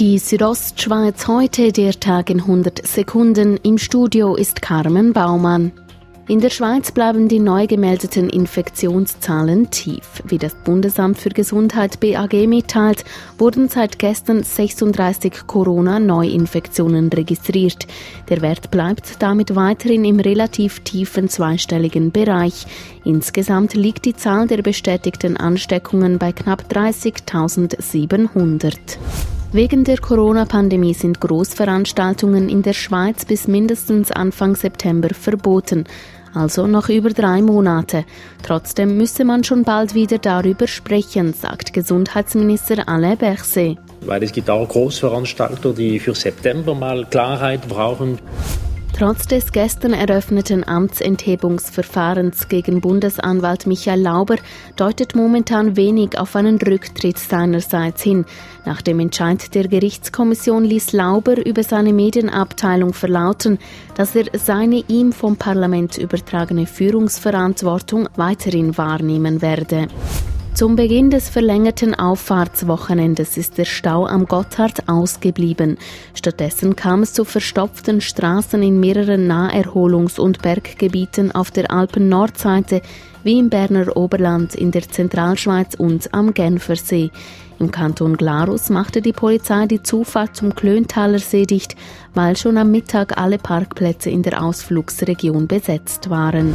Die Südostschweiz heute, der Tag in 100 Sekunden. Im Studio ist Carmen Baumann. In der Schweiz bleiben die neu gemeldeten Infektionszahlen tief. Wie das Bundesamt für Gesundheit BAG mitteilt, wurden seit gestern 36 Corona-Neuinfektionen registriert. Der Wert bleibt damit weiterhin im relativ tiefen zweistelligen Bereich. Insgesamt liegt die Zahl der bestätigten Ansteckungen bei knapp 30.700. Wegen der Corona-Pandemie sind Großveranstaltungen in der Schweiz bis mindestens Anfang September verboten also noch über drei Monate. Trotzdem müsse man schon bald wieder darüber sprechen, sagt Gesundheitsminister Alain Berset. Weil es gibt auch Großveranstalter, die für September mal Klarheit brauchen. Trotz des gestern eröffneten Amtsenthebungsverfahrens gegen Bundesanwalt Michael Lauber deutet momentan wenig auf einen Rücktritt seinerseits hin. Nach dem Entscheid der Gerichtskommission ließ Lauber über seine Medienabteilung verlauten, dass er seine ihm vom Parlament übertragene Führungsverantwortung weiterhin wahrnehmen werde. Zum Beginn des verlängerten Auffahrtswochenendes ist der Stau am Gotthard ausgeblieben. Stattdessen kam es zu verstopften Straßen in mehreren Naherholungs- und Berggebieten auf der Alpen-Nordseite wie im Berner Oberland, in der Zentralschweiz und am Genfersee. Im Kanton Glarus machte die Polizei die Zufahrt zum Klöntaler See dicht, weil schon am Mittag alle Parkplätze in der Ausflugsregion besetzt waren.